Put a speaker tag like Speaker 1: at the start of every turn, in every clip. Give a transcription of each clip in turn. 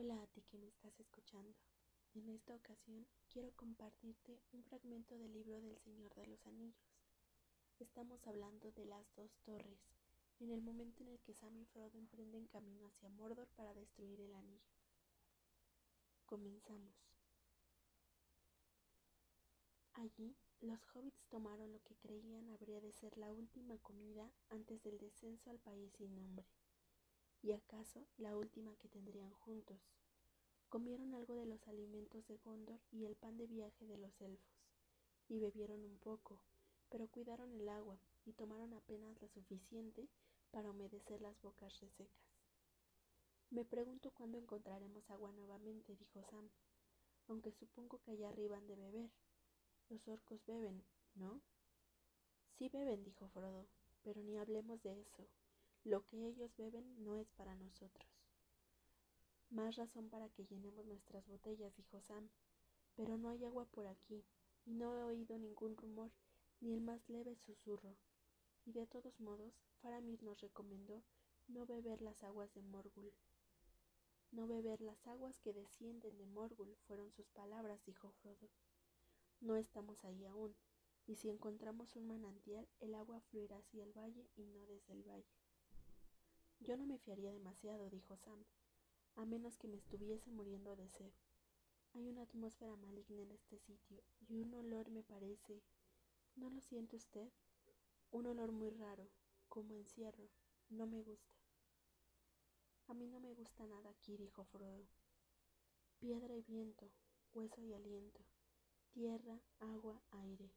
Speaker 1: Hola a ti que me estás escuchando. En esta ocasión quiero compartirte un fragmento del libro del Señor de los Anillos. Estamos hablando de las dos torres, en el momento en el que Sam y Frodo emprenden camino hacia Mordor para destruir el anillo. Comenzamos. Allí, los hobbits tomaron lo que creían habría de ser la última comida antes del descenso al país sin nombre y acaso la última que tendrían juntos. Comieron algo de los alimentos de Gondor y el pan de viaje de los elfos, y bebieron un poco, pero cuidaron el agua y tomaron apenas la suficiente para humedecer las bocas resecas. Me pregunto cuándo encontraremos agua nuevamente, dijo Sam, aunque supongo que allá arriba han de beber. Los orcos beben, ¿no? Sí beben, dijo Frodo, pero ni hablemos de eso. Lo que ellos beben no es para nosotros. Más razón para que llenemos nuestras botellas, dijo Sam. Pero no hay agua por aquí, y no he oído ningún rumor, ni el más leve susurro. Y de todos modos, Faramir nos recomendó no beber las aguas de Morgul. No beber las aguas que descienden de Morgul fueron sus palabras, dijo Frodo. No estamos ahí aún, y si encontramos un manantial, el agua fluirá hacia el valle y no desde el valle. Yo no me fiaría demasiado, dijo Sam, a menos que me estuviese muriendo de sed. Hay una atmósfera maligna en este sitio y un olor me parece... ¿No lo siente usted? Un olor muy raro, como encierro. No me gusta. A mí no me gusta nada aquí, dijo Frodo. Piedra y viento, hueso y aliento, tierra, agua, aire.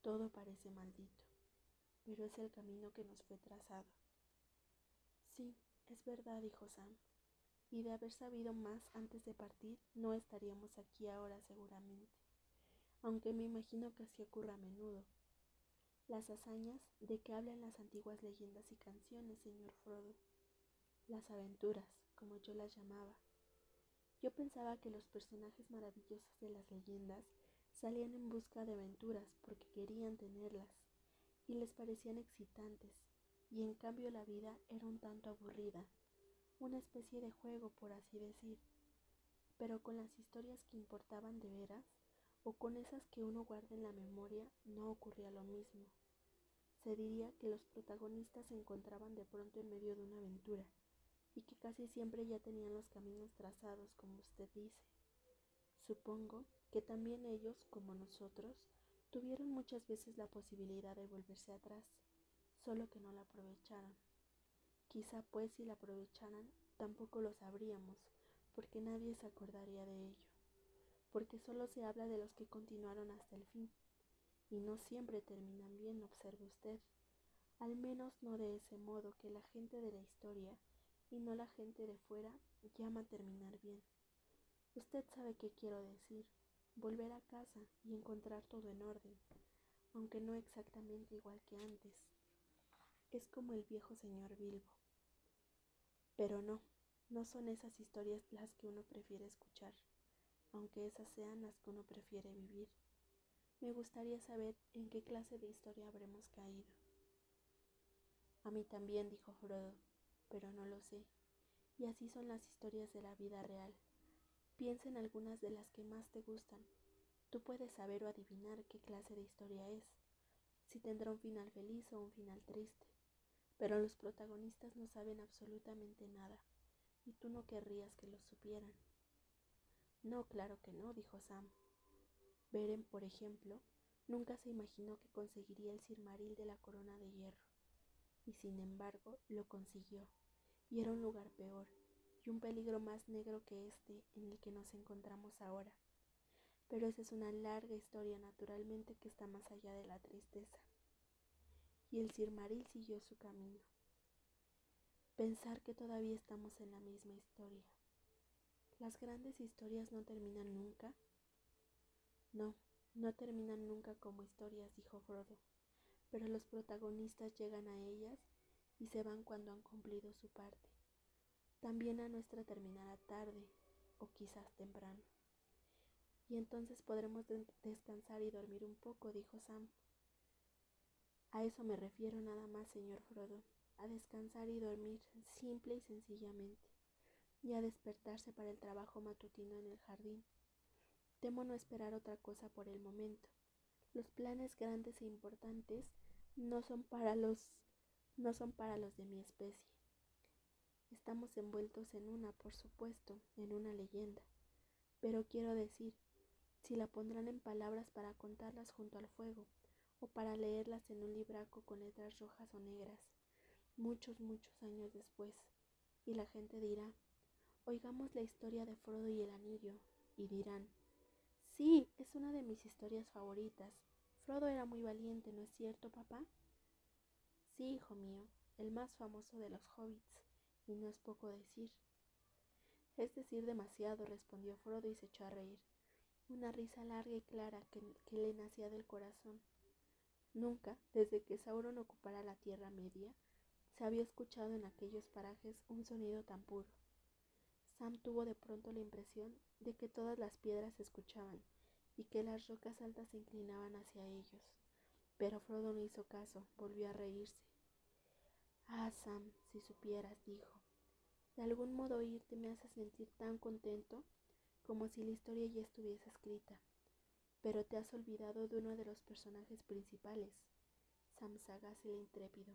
Speaker 1: Todo parece maldito, pero es el camino que nos fue trazado. Sí, es verdad, dijo Sam. Y de haber sabido más antes de partir, no estaríamos aquí ahora seguramente. Aunque me imagino que así ocurre a menudo. Las hazañas de que hablan las antiguas leyendas y canciones, señor Frodo. Las aventuras, como yo las llamaba. Yo pensaba que los personajes maravillosos de las leyendas salían en busca de aventuras porque querían tenerlas y les parecían excitantes y en cambio la vida era un tanto aburrida, una especie de juego por así decir. Pero con las historias que importaban de veras, o con esas que uno guarda en la memoria, no ocurría lo mismo. Se diría que los protagonistas se encontraban de pronto en medio de una aventura, y que casi siempre ya tenían los caminos trazados, como usted dice. Supongo que también ellos, como nosotros, tuvieron muchas veces la posibilidad de volverse atrás solo que no la aprovecharon. Quizá pues si la aprovecharan tampoco lo sabríamos, porque nadie se acordaría de ello, porque solo se habla de los que continuaron hasta el fin, y no siempre terminan bien, observe usted, al menos no de ese modo que la gente de la historia y no la gente de fuera llama terminar bien. Usted sabe qué quiero decir, volver a casa y encontrar todo en orden, aunque no exactamente igual que antes es como el viejo señor Bilbo. Pero no, no son esas historias las que uno prefiere escuchar, aunque esas sean las que uno prefiere vivir. Me gustaría saber en qué clase de historia habremos caído. A mí también, dijo Frodo, pero no lo sé. Y así son las historias de la vida real. Piensa en algunas de las que más te gustan. Tú puedes saber o adivinar qué clase de historia es, si tendrá un final feliz o un final triste pero los protagonistas no saben absolutamente nada, y tú no querrías que lo supieran. No, claro que no, dijo Sam. Beren, por ejemplo, nunca se imaginó que conseguiría el Sirmaril de la corona de hierro, y sin embargo lo consiguió, y era un lugar peor, y un peligro más negro que este en el que nos encontramos ahora. Pero esa es una larga historia naturalmente que está más allá de la tristeza y el Sirmaril siguió su camino. Pensar que todavía estamos en la misma historia. ¿Las grandes historias no terminan nunca? No, no terminan nunca como historias, dijo Frodo, pero los protagonistas llegan a ellas y se van cuando han cumplido su parte. También a nuestra terminará tarde o quizás temprano. Y entonces podremos descansar y dormir un poco, dijo Sam. A eso me refiero nada más, señor Frodo, a descansar y dormir simple y sencillamente. y a despertarse para el trabajo matutino en el jardín. Temo no esperar otra cosa por el momento. Los planes grandes e importantes no son para los no son para los de mi especie. Estamos envueltos en una, por supuesto, en una leyenda. Pero quiero decir, si la pondrán en palabras para contarlas junto al fuego, o para leerlas en un libraco con letras rojas o negras, muchos, muchos años después, y la gente dirá, oigamos la historia de Frodo y el anillo, y dirán, sí, es una de mis historias favoritas. Frodo era muy valiente, ¿no es cierto, papá? Sí, hijo mío, el más famoso de los hobbits, y no es poco decir. Es decir demasiado, respondió Frodo y se echó a reír, una risa larga y clara que, que le nacía del corazón. Nunca, desde que Sauron ocupara la Tierra Media, se había escuchado en aquellos parajes un sonido tan puro. Sam tuvo de pronto la impresión de que todas las piedras se escuchaban y que las rocas altas se inclinaban hacia ellos. Pero Frodo no hizo caso, volvió a reírse. Ah, Sam, si supieras, dijo, de algún modo oírte me hace sentir tan contento como si la historia ya estuviese escrita. Pero te has olvidado de uno de los personajes principales, Sam sagaz el intrépido.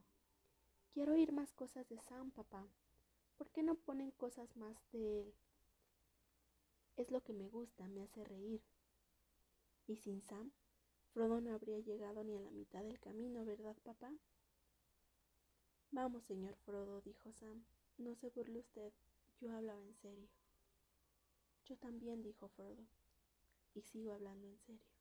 Speaker 1: Quiero oír más cosas de Sam, papá. ¿Por qué no ponen cosas más de él? Es lo que me gusta, me hace reír. Y sin Sam, Frodo no habría llegado ni a la mitad del camino, ¿verdad, papá? Vamos, señor Frodo, dijo Sam. No se burle usted, yo hablaba en serio. Yo también, dijo Frodo, y sigo hablando en serio.